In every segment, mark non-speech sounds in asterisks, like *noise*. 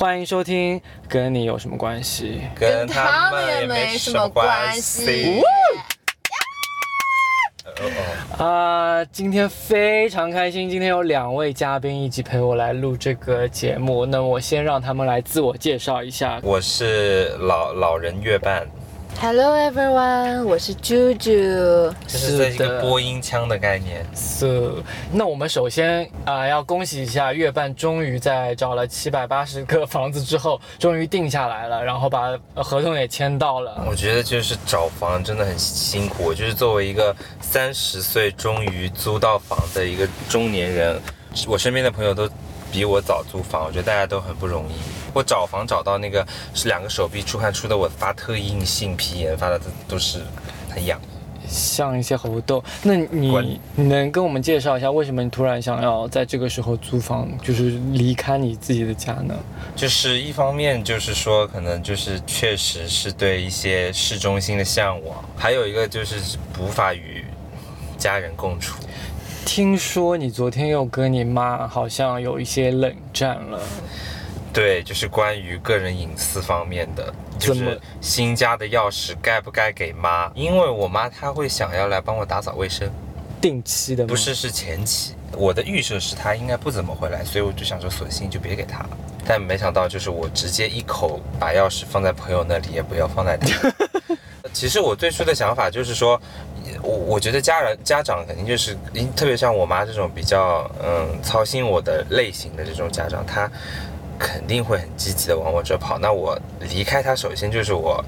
欢迎收听，跟你有什么关系？跟他们也没什么关系。啊、今天非常开心，今天有两位嘉宾一起陪我来录这个节目。那我先让他们来自我介绍一下。我是老老人乐伴，Hello everyone，我是 Juju。这是这一个播音腔的概念。So，那我们首先啊、要恭喜一下月半，终于在找了七百八十个房子之后，终于定下来了，然后把呃合同也签到了。我觉得就是找房真的很辛苦。我就是作为一个三十岁终于租到房的一个中年人，我身边的朋友都比我早租房，我觉得大家都很不容易。我找房找到那个是两个手臂出汗出的，我发特硬性皮炎发的都都是很痒。像一些猴痘，那你你能跟我们介绍一下，为什么你突然想要在这个时候租房，就是离开你自己的家呢？就是一方面就是说，可能就是确实是对一些市中心的向往，还有一个就是无法与家人共处。听说你昨天又跟你妈好像有一些冷战了，对，就是关于个人隐私方面的，就是新家的钥匙该不该给妈？因为我妈她会想要来帮我打扫卫生，定期的吗？不是是前期。我的预设是她应该不怎么回来，所以我就想说，索性就别给她了。但没想到，就是我直接一口把钥匙放在朋友那里，也不要放在她。*laughs* 其实我最初的想法就是说，我我觉得家人家长肯定就是，特别像我妈这种比较嗯操心我的类型的这种家长，他肯定会很积极的往我这跑。那我离开他，首先就是我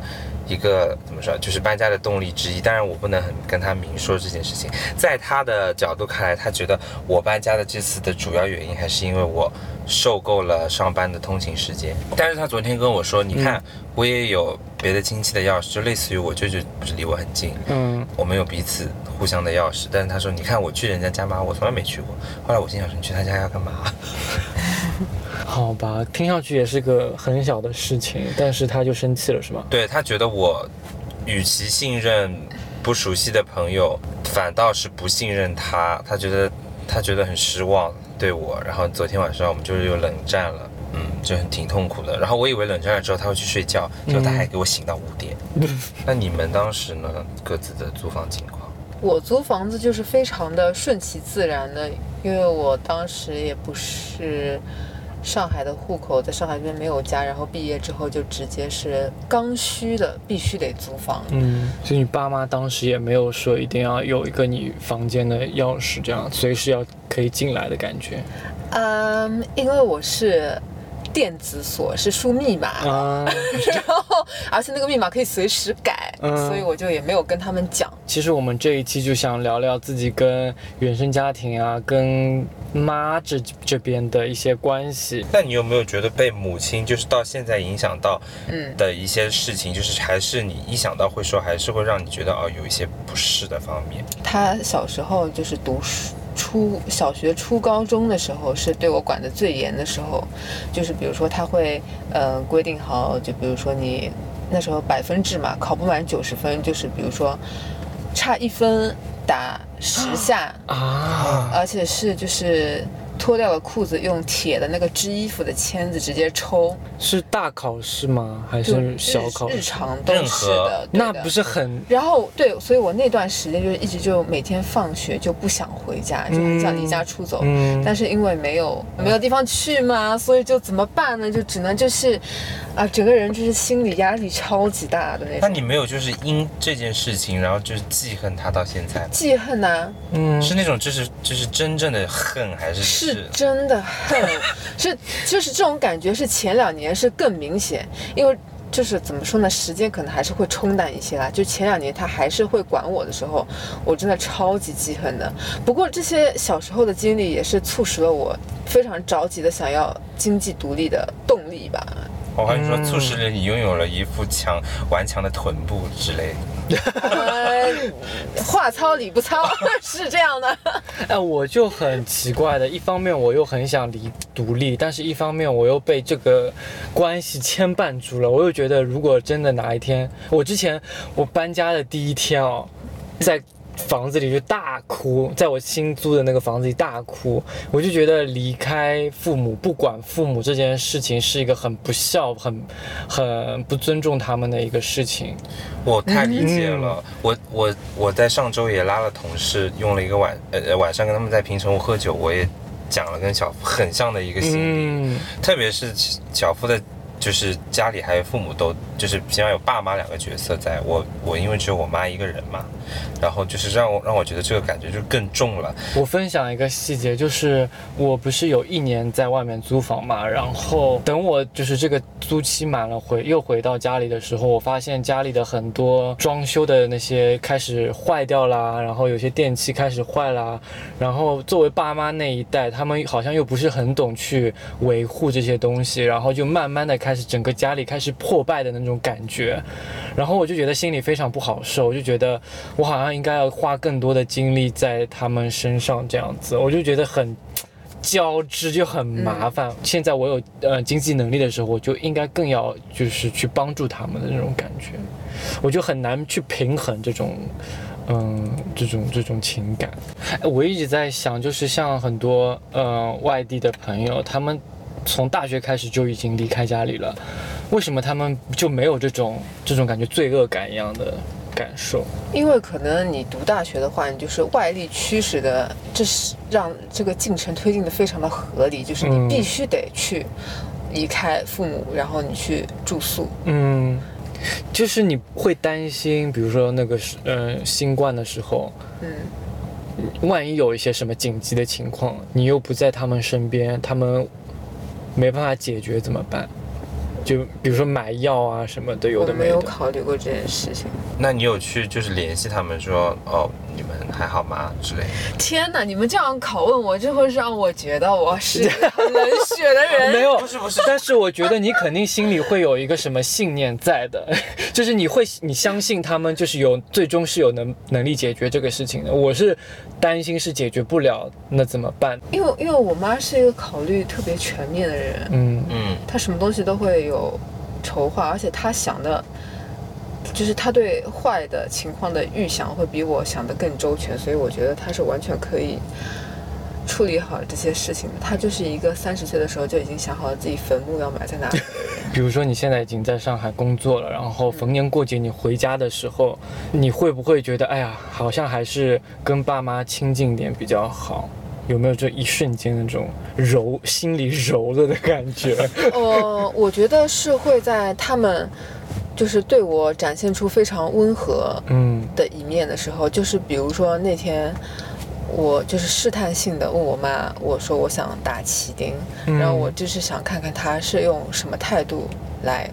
一个怎么说，就是搬家的动力之一。当然，我不能很跟他明说这件事情。在他的角度看来，他觉得我搬家的这次的主要原因还是因为我受够了上班的通勤时间。但是他昨天跟我说，你看，我也有别的亲戚的钥匙，就类似于我舅舅不是离我很近，嗯，我们有彼此互相的钥匙。但是他说，你看我去人家家吗？我从来没去过。后来我心想说，你去他家要干嘛？好吧，听上去也是个很小的事情，但是他就生气了，是吗？对他觉得我，与其信任不熟悉的朋友，反倒是不信任他。他觉得他觉得很失望对我。然后昨天晚上我们就是有冷战了，嗯，就很挺痛苦的。然后我以为冷战了之后他会去睡觉，结果他还给我醒到五点。*laughs* 那你们当时呢？各自的租房情况？我租房子就是非常的顺其自然的，因为我当时也不是上海的户口，在上海这边没有家，然后毕业之后就直接是刚需的，必须得租房。嗯，所以你爸妈当时也没有说一定要有一个你房间的钥匙，这样随时要可以进来的感觉嗯，因为我是电子锁，是输密码，啊。*laughs* 然后而且那个密码可以随时改，嗯所以我就也没有跟他们讲。其实我们这一期就想聊聊自己跟原生家庭啊，跟妈这这边的一些关系。那你有没有觉得被母亲就是到现在影响到嗯，的一些事情，就是还是你一想到会说，还是会让你觉得哦有一些不适的方面？他小时候就是读书初小学初高中的时候，是对我管得最严的时候，就是比如说他会呃规定好，就比如说你那时候百分制嘛，考不满九十分，就是比如说差一分打十下，啊，而且是就是。脱掉了裤子，用铁的那个织衣服的签子直接抽，是大考试吗？还是小考试？日常都任是何的。那不是很然后对，所以我那段时间就一直就每天放学就不想回家，就很想离家出走。嗯但是因为没有没有地方去嘛，所以就怎么办呢？就只能就是，啊，整个人就是心理压力超级大的那种。那你没有就是因这件事情，然后就是记恨他到现在？记恨呐、嗯是那种就是就是真正的恨，还是是真的恨，*laughs* 是就是这种感觉是前两年是更明显，因为。就是怎么说呢，时间可能还是会冲淡一些啦。就前两年他还是会管我的时候，我真的超级记恨的。不过这些小时候的经历也是促使了我非常着急的想要经济独立的动力吧。我跟你说嗯促使了你拥有了一副强顽强的臀部之类的。呃，话糙理不糙，*laughs* 是这样的。*laughs* 哎，我就很奇怪的，一方面我又很想离独立，但是一方面我又被这个关系牵绊住了。我又觉得，如果真的哪一天，我之前我搬家的第一天哦，在房子里就大哭，在我新租的那个房子里大哭，我就觉得离开父母不管父母这件事情是一个很不孝、很很不尊重他们的一个事情。我太理解了，我我我在上周也拉了同事，用了一个晚呃晚上跟他们在平城屋喝酒，我也讲了跟小夫很像的一个心理，嗯，特别是小夫的，就是家里还有父母都就是起码有爸妈两个角色在，我我因为只有我妈一个人嘛，然后就是让我让我觉得这个感觉就更重了，我分享一个细节，就是我不是有一年在外面租房嘛，然后等我就是这个租期满了回又回到家里的时候，我发现家里的很多装修的那些开始坏掉啦，然后有些电器开始坏啦，然后作为爸妈那一代，他们好像又不是很懂去维护这些东西，然后就慢慢的开始整个家里开始破败的那种感觉，然后我就觉得心里非常不好受，我就觉得我好像应该要花更多的精力在他们身上，这样子，我就觉得很交织，就很麻烦。现在我有呃经济能力的时候，我就应该更要就是去帮助他们的那种感觉，我就很难去平衡这种。嗯，这种这种情感，哎我一直在想，就是像很多呃外地的朋友，他们从大学开始就已经离开家里了，为什么他们就没有这种这种感觉罪恶感一样的感受？因为可能你读大学的话，你就是外力驱使的，这是让这个进程推进的非常的合理，就是你嗯必须得去离开父母，然后你去住宿。嗯，就是你会担心，比如说那个是呃新冠的时候，嗯，万一有一些什么紧急的情况，你又不在他们身边，他们没办法解决怎么办？就比如说买药啊什么的，有的没有。考虑过这件事情。那你有去就是联系他们说哦你们还好吗之类的？天哪，你们这样拷问我，这会让我觉得我是冷血的人。*laughs* 没有，不是不是但是我觉得你肯定心里会有一个什么信念在的，*laughs* 就是你会你相信他们就是有最终是有能能力解决这个事情的。我是担心是解决不了，那怎么办？因为因为我妈是一个考虑特别全面的人，嗯嗯，她什么东西都会有有筹划，而且他想的，就是他对坏的情况的预想会比我想的更周全，所以我觉得他是完全可以处理好这些事情的。他就是一个三十岁的时候就已经想好了自己坟墓要埋在哪里。*laughs* 比如说你现在已经在上海工作了，然后逢年过节你回家的时候，你会不会觉得，哎呀，好像还是跟爸妈亲近点比较好？有没有这一瞬间那种柔心里柔了的感觉？*laughs* 呃，我觉得是会在他们就是对我展现出非常温和嗯的一面的时候，就是比如说那天。我就是试探性的问我妈，我说我想打旗钉，嗯然后我就是想看看她是用什么态度来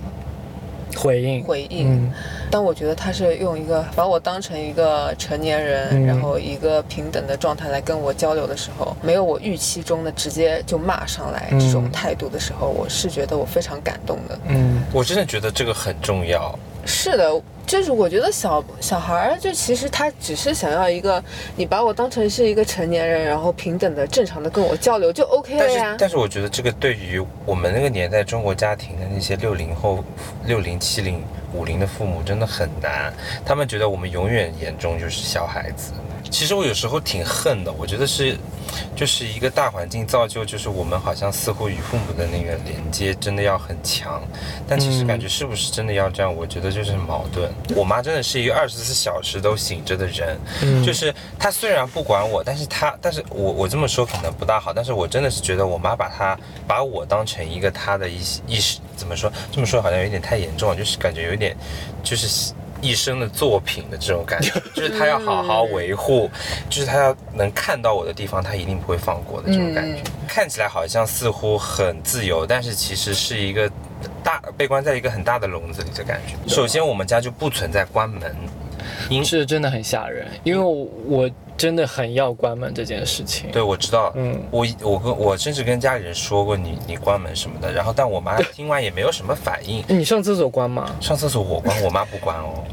回应回应。嗯当我觉得他是用一个把我当成一个成年人，嗯然后一个平等的状态来跟我交流的时候，没有我预期中的直接就骂上来这种嗯态度的时候，我是觉得我非常感动的。嗯我真的觉得这个很重要。是的，就是我觉得小小孩儿就其实他只是想要一个，你把我当成是一个成年人，然后平等的、正常的跟我交流就 OK 了但是呀。但是我觉得这个对于我们那个年代中国家庭的那些六零后、六零、七零、五零的父母真的很难，他们觉得我们永远眼中就是小孩子。其实我有时候挺恨的，我觉得是，就是一个大环境造就，就是我们好像似乎与父母的那个连接真的要很强，但其实感觉是不是真的要这样？我觉得就是很矛盾。我妈真的是一个二十四小时都醒着的人，嗯就是她虽然不管我，但是她，但是我我这么说可能不大好，但是我真的是觉得我妈把她把我当成一个她的一意识，怎么说？这么说好像有点太严重了，就是感觉有点就是。一生的作品的这种感觉，*laughs* 就是他要好好维护，就是他要能看到我的地方，他一定不会放过的这种感觉。看起来好像似乎很自由，但是其实是一个大被关在一个很大的笼子里的感觉。首先，我们家就不存在关门，因是真的很吓人，因为我我真的很要关门这件事情。对，我知道，嗯我我跟我甚至跟家里人说过你你关门什么的，然后但我妈听完也没有什么反应。你上厕所关吗？上厕所我关，我妈不关哦。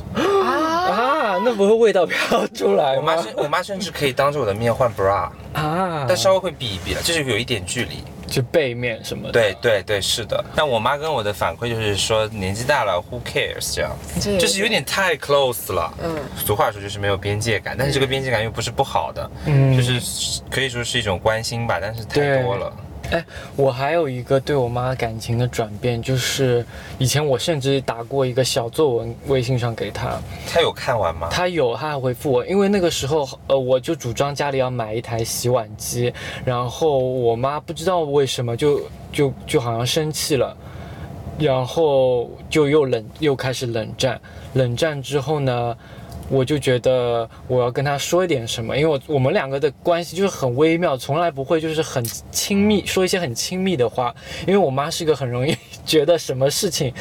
啊，*gasps* 啊，那不会味道飘出来吗我妈？甚我妈甚至可以当着我的面换 bra，啊，但稍微会避一避了，就是有一点距离。就背面什么的。对对对，是的。但我妈跟我的反馈就是说，年纪大了，Who cares 这样就是有点太 close 了。嗯，俗话说就是没有边界感，但是这个边界感又不是不好的，嗯就是可以说是一种关心吧，但是太多了。哎，我还有一个对我妈感情的转变，就是以前我甚至打过一个小作文，微信上给她，她有看完吗？她有，她还回复我，因为那个时候，呃，我就主张家里要买一台洗碗机，然后我妈不知道为什么就就就好像生气了，然后就又冷又开始冷战，冷战之后呢？我就觉得我要跟他说一点什么，因为我我们两个的关系就是很微妙，从来不会就是很亲密，说一些很亲密的话。因为我妈是个很容易 *laughs* 觉得什么事情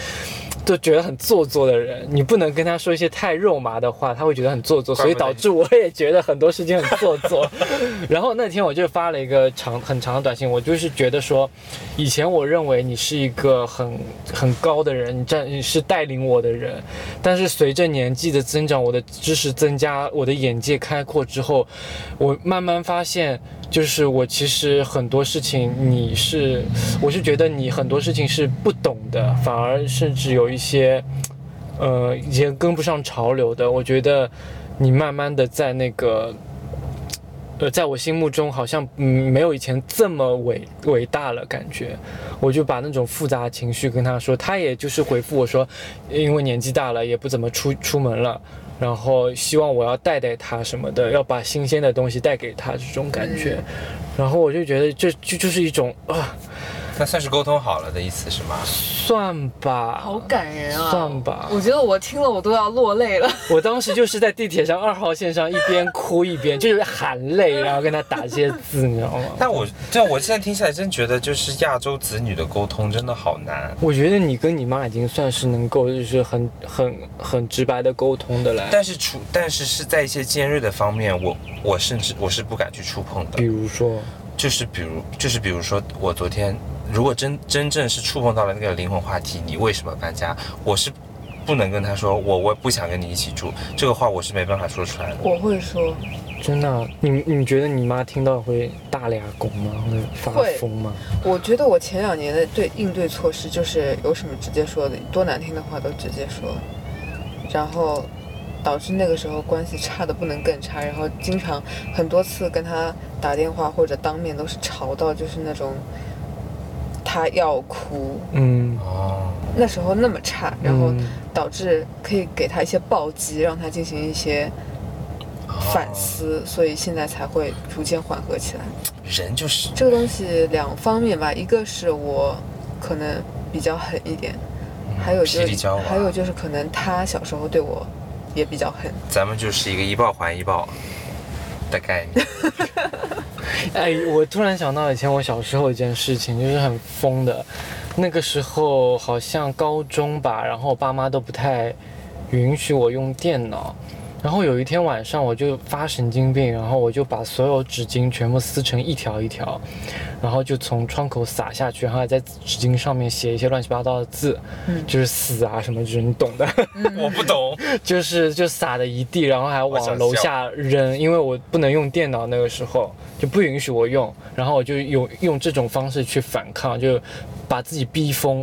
都觉得很做作的人，你不能跟他说一些太肉麻的话，他会觉得很做作，所以导致我也觉得很多事情很做作。*laughs* 然后那天我就发了一个长很长的短信，我就是觉得说，以前我认为你是一个很很高的人，你站你是带领我的人，但是随着年纪的增长，我的知识增加，我的眼界开阔之后，我慢慢发现，就是我其实很多事情你是，我是觉得你很多事情是不懂的，反而甚至有一些，呃，以前跟不上潮流的。我觉得你慢慢的在那个。呃，在我心目中好像嗯没有以前这么伟伟大了，感觉，我就把那种复杂情绪跟他说，他也就是回复我说，因为年纪大了也不怎么出出门了，然后希望我要带带他什么的，要把新鲜的东西带给他这种感觉，然后我就觉得这就就是一种啊，那算是沟通好了的意思是吗？算吧，好感人啊！算吧我觉得我听了我都要落泪了。*laughs* 我当时就是在地铁上二号线上一边哭一边就是含泪，然后跟他打这些字，你知道吗？但我这我现在听起来真觉得，就是亚洲子女的沟通真的好难。我觉得你跟你妈已经算是能够就是很很很直白的沟通的了。但是触，但是是在一些尖锐的方面，我我甚至我是不敢去触碰的比。如说，就是比如，就是比如说，我昨天如果真真正是触碰到了那个灵魂话题，你为什么搬家？我是不能跟他说我我不想跟你一起住，这个话我是没办法说出来的。我会说，真的啊，你你觉得你妈听到会大俩拱吗？会发疯吗？我觉得我前两年的对应对措施就是有什么直接说的，多难听的话都直接说，然后导致那个时候关系差的不能更差，然后经常很多次跟他打电话或者当面都是吵到就是那种他要哭，嗯，哦，那时候那么差，然后嗯导致可以给他一些暴击，让他进行一些反思，所以现在才会逐渐缓和起来。人就是。这个东西两方面吧，一个是我可能比较狠一点，还有就是还有就是可能他小时候对我也比较狠。咱们就是一个一报还一报的概念。*laughs* 哎，我突然想到以前我小时候一件事情，就是很疯的。那个时候好像高中吧，然后我爸妈都不太允许我用电脑。然后有一天晚上我就发神经病，然后我就把所有纸巾全部撕成一条一条，然后就从窗口撒下去，然后还在纸巾上面写一些乱七八糟的字，嗯就是死啊什么，就是你懂的。我不懂，*laughs* 就是就撒的一地，然后还往楼下扔，因为我不能用电脑，那个时候就不允许我用，然后我就用用这种方式去反抗，就把自己逼疯。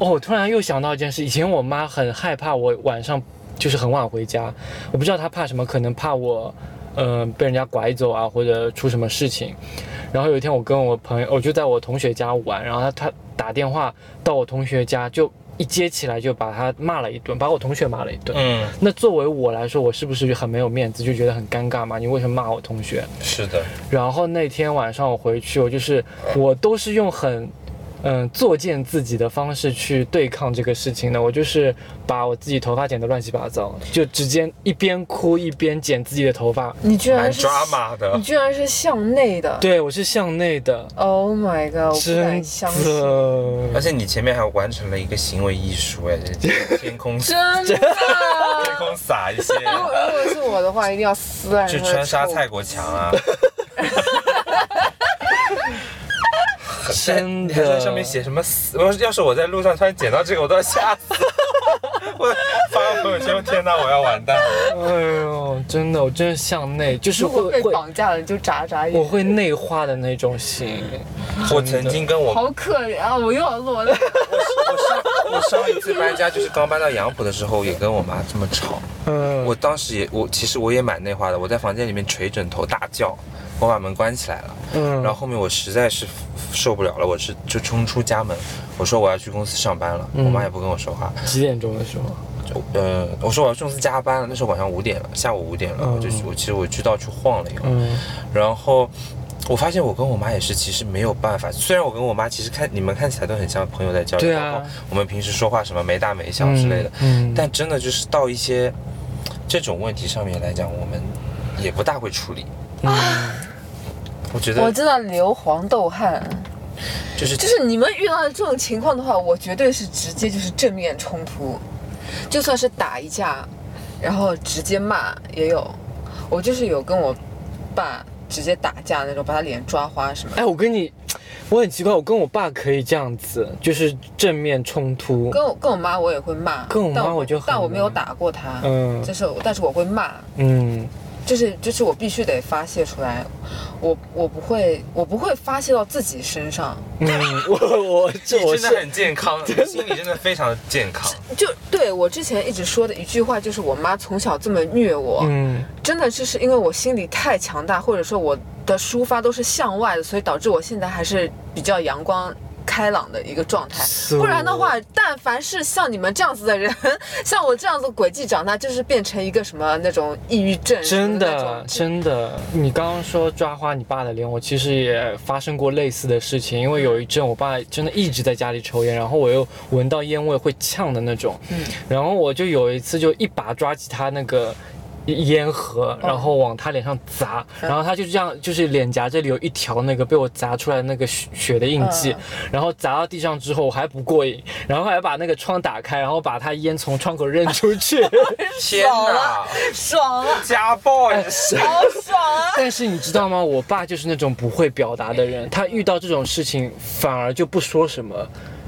哦，我突然又想到一件事，以前我妈很害怕我晚上就是很晚回家，我不知道他怕什么，可能怕我，呃，被人家拐走啊，或者出什么事情。然后有一天我跟我朋友，我就在我同学家玩，然后他他打电话到我同学家，就一接起来就把他骂了一顿，把我同学骂了一顿。嗯，那作为我来说，我是不是就很没有面子，就觉得很尴尬嘛？你为什么骂我同学？是的，然后那天晚上我回去，我就是我都是用很嗯作践自己的方式去对抗这个事情呢。我就是把我自己头发剪得乱七八糟，就直接一边哭一边剪自己的头发。你居然是抓马的你。居然是向内的。对我是向内的，Oh my god！我不真敢相。而且你前面还完成了一个行为艺术，哎，这天空 *laughs* 真的。天空撒一些，如果如果是我的话，一定要撕烂。就穿沙蔡国强啊，*laughs* 真你还在的，上面写什么死？我要是我在路上突然捡到这个，我都要吓死。*laughs* 我发个朋友圈，天哪，我要完蛋了。哎呦，真的，我真的向内，就是会被绑架了，你就眨眨眼。我会内化的那种心。我曾经跟我好可怜啊！我又要落泪。我上我上一次搬家就是刚搬到杨浦的时候，也跟我妈这么吵。嗯，我当时也我其实我也蛮内化的，我在房间里面捶枕头大叫，我把门关起来了。嗯，然后后面我实在是受不了了，我是就冲出家门，我说我要去公司上班了，嗯我妈也不跟我说话。几点钟的时候？就呃，我说我要去公司加班了，那时候晚上五点了，下午五点了，嗯我就我其实我去到处晃了一会儿，嗯然后我发现我跟我妈也是其实没有办法，虽然我跟我妈其实看你们看起来都很像朋友在交流，我们平时说话什么没大没小之类的，嗯，但真的就是到一些这种问题上面来讲，我们也不大会处理。嗯我觉得我知道流黄豆汗。就是就是你们遇到的这种情况的话，我绝对是直接就是正面冲突，就算是打一架，然后直接骂也有。我就是有跟我爸直接打架那种，把他脸抓花什么。哎，我跟你，我很奇怪，我跟我爸可以这样子，就是正面冲突。跟我跟我妈我也会骂，跟我妈但我就很但我没有打过他，嗯就是但是我会骂，嗯就是就是我必须得发泄出来，我我不会我不会发泄到自己身上，嗯，我我 *laughs* 这我真的很健康，你心理真的非常健康。就对我之前一直说的一句话，就是我妈从小这么虐我，嗯真的就是因为我心里太强大，或者说我的抒发都是向外的，所以导致我现在还是比较阳光。开朗的一个状态，不然的话，但凡是像你们这样子的人，*laughs* 像我这样子轨迹长大，就是变成一个什么那种抑郁症什真的真的，你刚刚说抓花你爸的脸，我其实也发生过类似的事情。因为有一阵我爸真的一直在家里抽烟，然后我又闻到烟味会呛的那种，嗯然后我就有一次就一把抓起他那个。烟盒，然后往他脸上砸，然后他就这样，就是脸颊这里有一条那个被我砸出来那个血血的印记，嗯然后砸到地上之后我还不过瘾，然后还把那个窗打开，然后把他烟从窗口扔出去。*laughs* 天哪，爽了，家暴哎也是。好爽啊！*laughs* 但是你知道吗？我爸就是那种不会表达的人，他遇到这种事情反而就不说什么，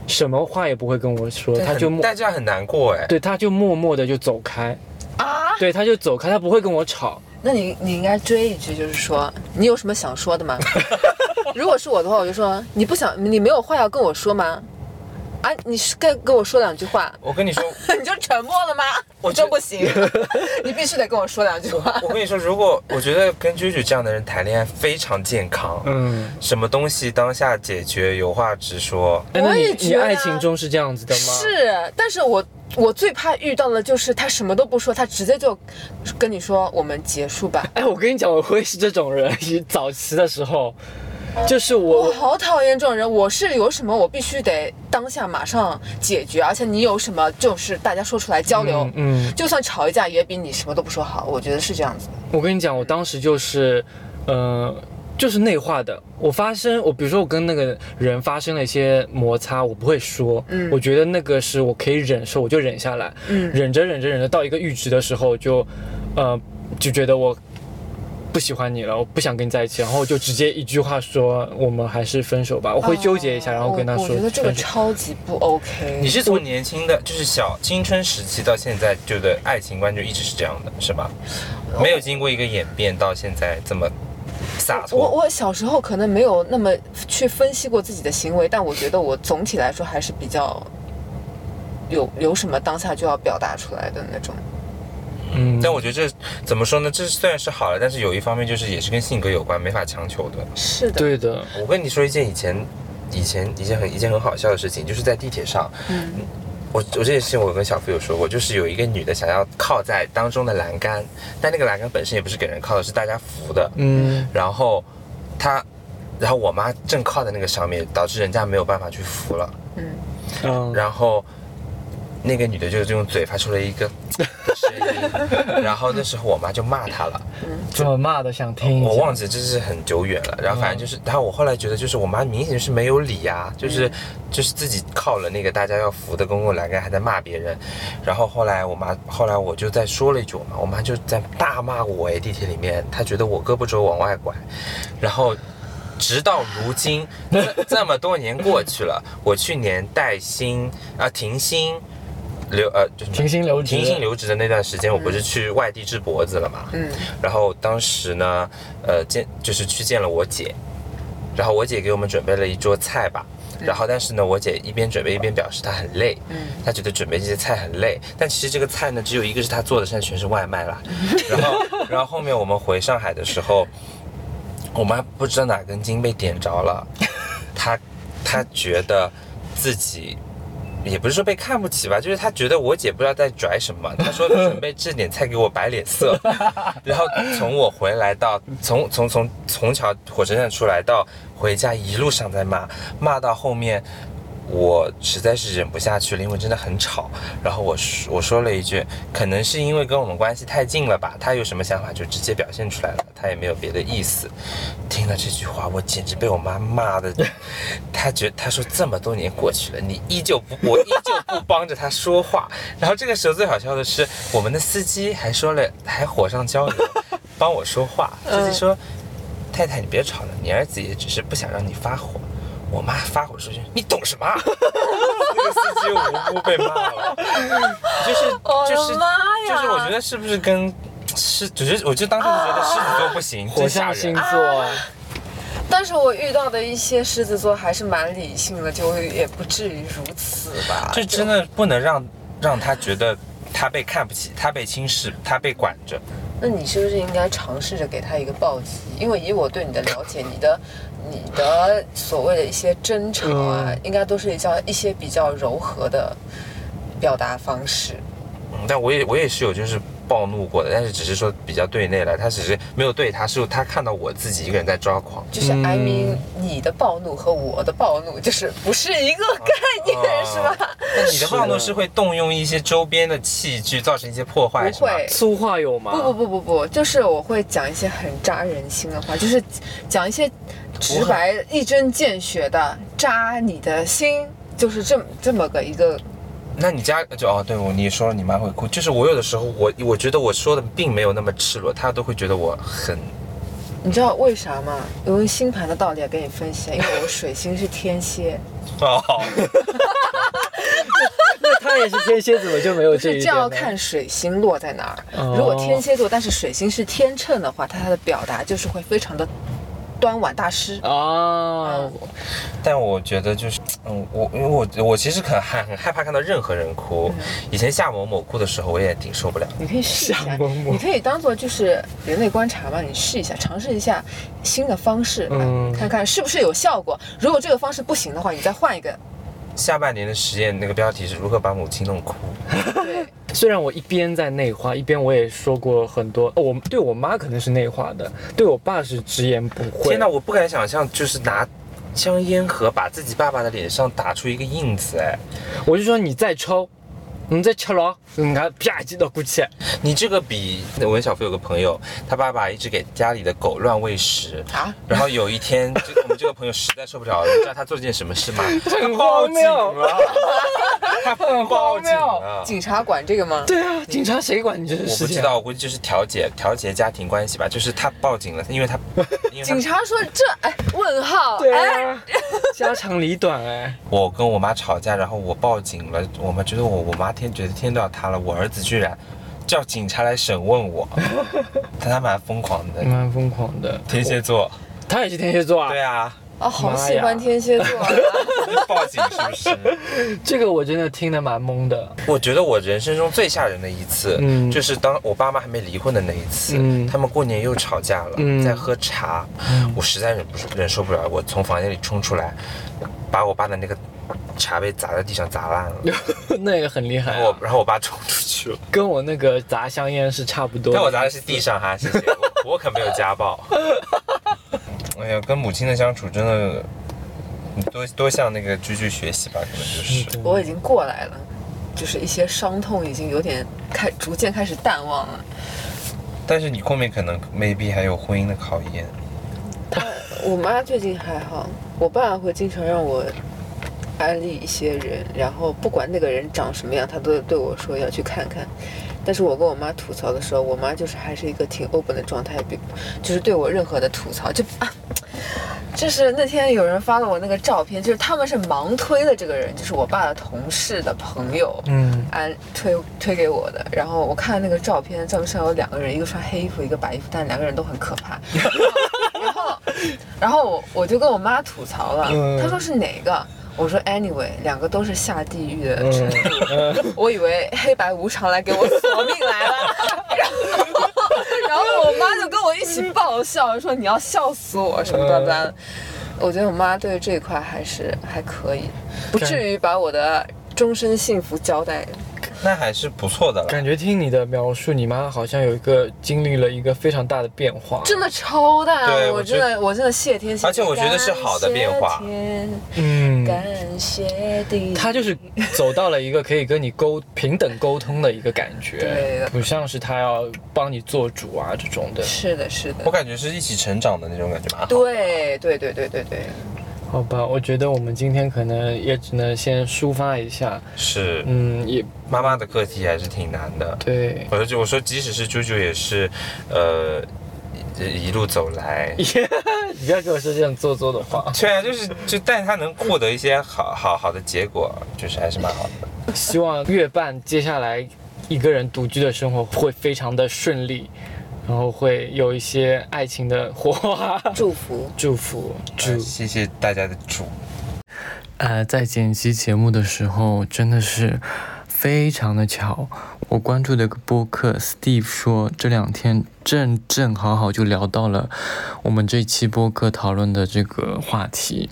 什么话也不会跟我说，他就默，但这样很难过哎。对，他就默默的就走开，啊，对，他就走开，他不会跟我吵。那你你应该追一句，就是说你有什么想说的吗？*laughs* 如果是我的话，我就说你不想，你没有话要跟我说吗？啊，你是该跟我说两句话，我跟你说，*laughs* 你就沉默了吗？我就不行，*laughs* 你必须得跟我说两句话。我跟你说，如果我觉得跟啾啾这样的人谈恋爱非常健康，嗯，什么东西当下解决，有话直说。哎那你我也觉得你爱情中是这样子的吗？是，但是我我最怕遇到的就是他什么都不说，他直接就跟你说我们结束吧。哎，我跟你讲，我会是这种人。*laughs* 早期的时候，就是我我好讨厌这种人，我是有什么我必须得当下马上解决，而且你有什么就是大家说出来交流，嗯嗯就算吵一架也比你什么都不说好，我觉得是这样子的。我跟你讲，我当时就是，呃，就是内化的。我发生，我比如说我跟那个人发生了一些摩擦，我不会说，嗯我觉得那个是我可以忍受，我就忍下来，嗯忍着忍着忍着到一个阈值的时候就，呃，就觉得我。不喜欢你了，我不想跟你在一起，然后就直接一句话说我们还是分手吧。我会纠结一下，然后跟他说我觉得这个。超级不 OK。你是从年轻的，就是小青春时期到现在，就的爱情观就一直是这样的，是吧？没有经过一个演变，到现在这么洒脱我。我小时候可能没有那么去分析过自己的行为，但我觉得我总体来说还是比较有有什么当下就要表达出来的那种。嗯，但我觉得这怎么说呢？这虽然是好了，但是有一方面就是也是跟性格有关，没法强求的。是的，对的，我跟你说一件以前以前一件很一件很好笑的事情，就是在地铁上，嗯我我这件事情我跟小付有说过，就是有一个女的想要靠在当中的栏杆，但那个栏杆本身也不是给人靠的，是大家扶的。嗯然后她，然后我妈正靠在那个上面，导致人家没有办法去扶了。嗯，嗯，然后那个女的就用嘴发出了一个 *laughs* 声音，然后那时候我妈就骂她了。怎么骂的？想听。我忘记这是很久远了，然后反正就是，然后我后来觉得就是我妈明显就是没有理啊，就是就是自己靠了那个大家要扶的公共栏杆还在骂别人，然后后来我妈后来我就再说了一句我妈，我妈就在大骂我哎，地铁里面她觉得我胳膊肘往外拐，然后。直到如今，这这么多年过去了，我去年带薪啊停薪，留呃就是停薪留职停薪留职的那段时间，我不是去外地治脖子了嘛？嗯，然后当时呢，呃，见就是去见了我姐，然后我姐给我们准备了一桌菜吧。然后，但是呢，我姐一边准备一边表示她很累，嗯她觉得准备这些菜很累。但其实这个菜呢，只有一个是她做的，剩下全是外卖啦。*laughs* 然后，然后后面我们回上海的时候，我妈不知道哪根筋被点着了，她她觉得自己。也不是说被看不起吧，就是他觉得我姐不知道在拽什么。*laughs* 他说准备这点菜给我摆脸色，*laughs* 然后从我回来到从从从从桥火车站出来到回家，一路上在骂，骂到后面。我实在是忍不下去了，因为真的很吵。然后我说我说了一句，可能是因为跟我们关系太近了吧，他有什么想法就直接表现出来了，他也没有别的意思。听了这句话，我简直被我妈骂的，*laughs* 他觉他说这么多年过去了，你依旧不，我依旧不帮着他说话。然后这个时候最好笑的是，我们的司机还说了，还火上浇油，帮我说话。司机说：“太太，你别吵了，你儿子也只是不想让你发火。”我妈发火说句：“你懂什么？” *laughs* 那个司机无辜被骂了，就是 *laughs* 就是妈呀就是我觉得是不是跟是，只是我就当时就觉得狮子座不行，火真吓象星人。座，但是我遇到的一些狮子座还是蛮理性的，就也不至于如此吧。就真的不能让让他觉得他被看不起，他被轻视，他被管着。那你是不是应该尝试着给他一个暴击？因为以我对你的了解，你的你的所谓的一些争吵啊，嗯应该都是一较一些比较柔和的表达方式。嗯，但我也我也是有就是暴怒过的，但是只是说比较对内了，他只是没有对他，是他看到我自己一个人在抓狂。就是嗯 I mean，你的暴怒和我的暴怒就是不是一个概念，*laughs* 是吧？那你的暴怒是会动用一些周边的器具，造成一些破坏，不会。粗话有吗？不不不不不，就是我会讲一些很扎人心的话，就是讲一些直白、一针见血的扎你的心，就是这么这么个一个。那你家就哦，对我你说了你妈会哭，就是我有的时候我我觉得我说的并没有那么赤裸，她都会觉得我很你知道为啥吗？因为星盘的道理要跟你分析，因为我水星是天蝎，哦，*laughs* 那他也是天蝎，怎么就没有这一点呢？这要看水星落在哪儿。哦如果天蝎座，但是水星是天秤的话，他他的表达就是会非常的端碗大师。啊，但我觉得就是，嗯，我因为我我其实很害很害怕看到任何人哭。以前夏某某哭的时候，我也挺受不了。你可以试一下某，某你可以当做就是人类观察嘛，你试一下，尝试一下新的方式，嗯看看是不是有效果。如果这个方式不行的话，你再换一个。下半年的实验那个标题是如何把母亲弄哭。对，虽然我一边在内化，一边我也说过很多，哦我对我妈可能是内化的，对我爸是直言不讳。天哪，我不敢想象，就是拿香烟盒把自己爸爸的脸上打出一个印子，哎，我就说你再抽，你再吃了，你看啪叽的过去。你这个比我跟小飞有个朋友，他爸爸一直给家里的狗乱喂食。啊，然后有一天，这个我们这个朋友实在受不了了，你知道他做了件什么事吗？*laughs* 很荒谬了，他报警了。警察管这个吗？对啊，警察谁管你这个事情？我不知道，我估计就是调解调解家庭关系吧。就是他报警了，因为他 *laughs* 为他警察说这哎问号对哎，啊，家长里短哎。我跟我妈吵架，然后我报警了，我妈觉得我我妈天觉得天都要塌了，我儿子居然叫警察来审问我，*laughs* 他他蛮疯狂的，蛮疯狂的，天蝎座，他也是天蝎座啊。对啊，啊，好喜欢天蝎座啊。*laughs* 报警是不是？*laughs* 这个我真的听得蛮懵的。我觉得我人生中最吓人的一次，嗯就是当我爸妈还没离婚的那一次，嗯他们过年又吵架了，嗯在喝茶，我实在忍不住忍受不了，我从房间里冲出来，把我爸的那个茶杯砸在地上砸烂了，*laughs* 那也很厉害、然后我啊，然后我爸冲出去了，跟我那个砸香烟是差不多。但我砸的是地。上哈，谢谢，我我可没有家暴。哎呀，跟母亲的相处真的多多向那个居居学习吧，可能就是。我已经过来了，就是一些伤痛已经有点开，逐渐开始淡忘了。但是你后面可能 maybe 还有婚姻的考验。我妈最近还好，我爸会经常让我安利一些人，然后不管那个人长什么样，他都对我说要去看看。但是我跟我妈吐槽的时候，我妈就是还是一个挺 open 的状态，比就是对我任何的吐槽就啊，就是那天有人发了我那个照片，就是他们是盲推的这个人，就是我爸的同事的朋友，嗯，安推推给我的。然后我看那个照片，照片上有两个人，一个穿黑衣服，一个白衣服，但两个人都很可怕。*laughs* 然后，然后我我就跟我妈吐槽了，嗯她说是哪个？我说 anyway，两个都是下地狱的程度。我以为黑白无常来给我索命来了，然后然后我妈就跟我一起爆笑，说你要笑死我什么的的。我觉得我妈对这一块还是还可以，不至于把我的终身幸福交代。那还是不错的了。感觉听你的描述，你妈好像有一个经历了一个非常大的变化。真的超大，我对我真的我真的谢天谢地，而且我觉得是好的变化感谢天嗯，感谢地，他就是走到了一个可以跟你沟平等沟通的一个感觉对，不像是他要帮你做主啊这种的。是的，是的，我感觉是一起成长的那种感觉蛮好。对对对对对对，好吧，我觉得我们今天可能也只能先抒发一下，是，嗯，也妈妈的课题还是挺难的。对，我就我说，即使是猪猪也是，呃，一路走来，*laughs* 你不要给我说这种做作的话。对啊就是就，但是他能获得一些好好好的结果，就是还是蛮好的。希望月半接下来一个人独居的生活会非常的顺利，然后会有一些爱情的火花。祝福。祝福，祝呃谢谢大家的祝。呃，在剪辑节目的时候，真的是非常的巧。我关注的一个播客，Steve 说这两天正正好好就聊到了我们这期播客讨论的这个话题，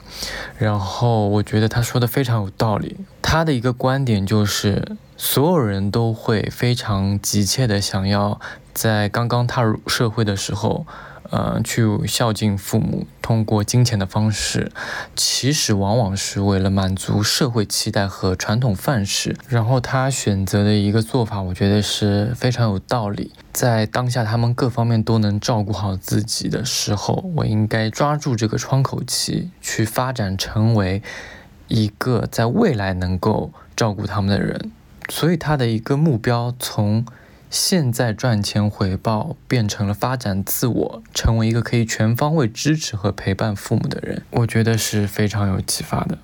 然后我觉得他说的非常有道理。他的一个观点就是，所有人都会非常急切的想要在刚刚踏入社会的时候。呃，去孝敬父母，通过金钱的方式，其实往往是为了满足社会期待和传统范式。然后他选择的一个做法，我觉得是非常有道理。在当下他们各方面都能照顾好自己的时候，我应该抓住这个窗口期，去发展成为一个在未来能够照顾他们的人。所以他的一个目标从。现在赚钱回报变成了发展自我，成为一个可以全方位支持和陪伴父母的人，我觉得是非常有启发的。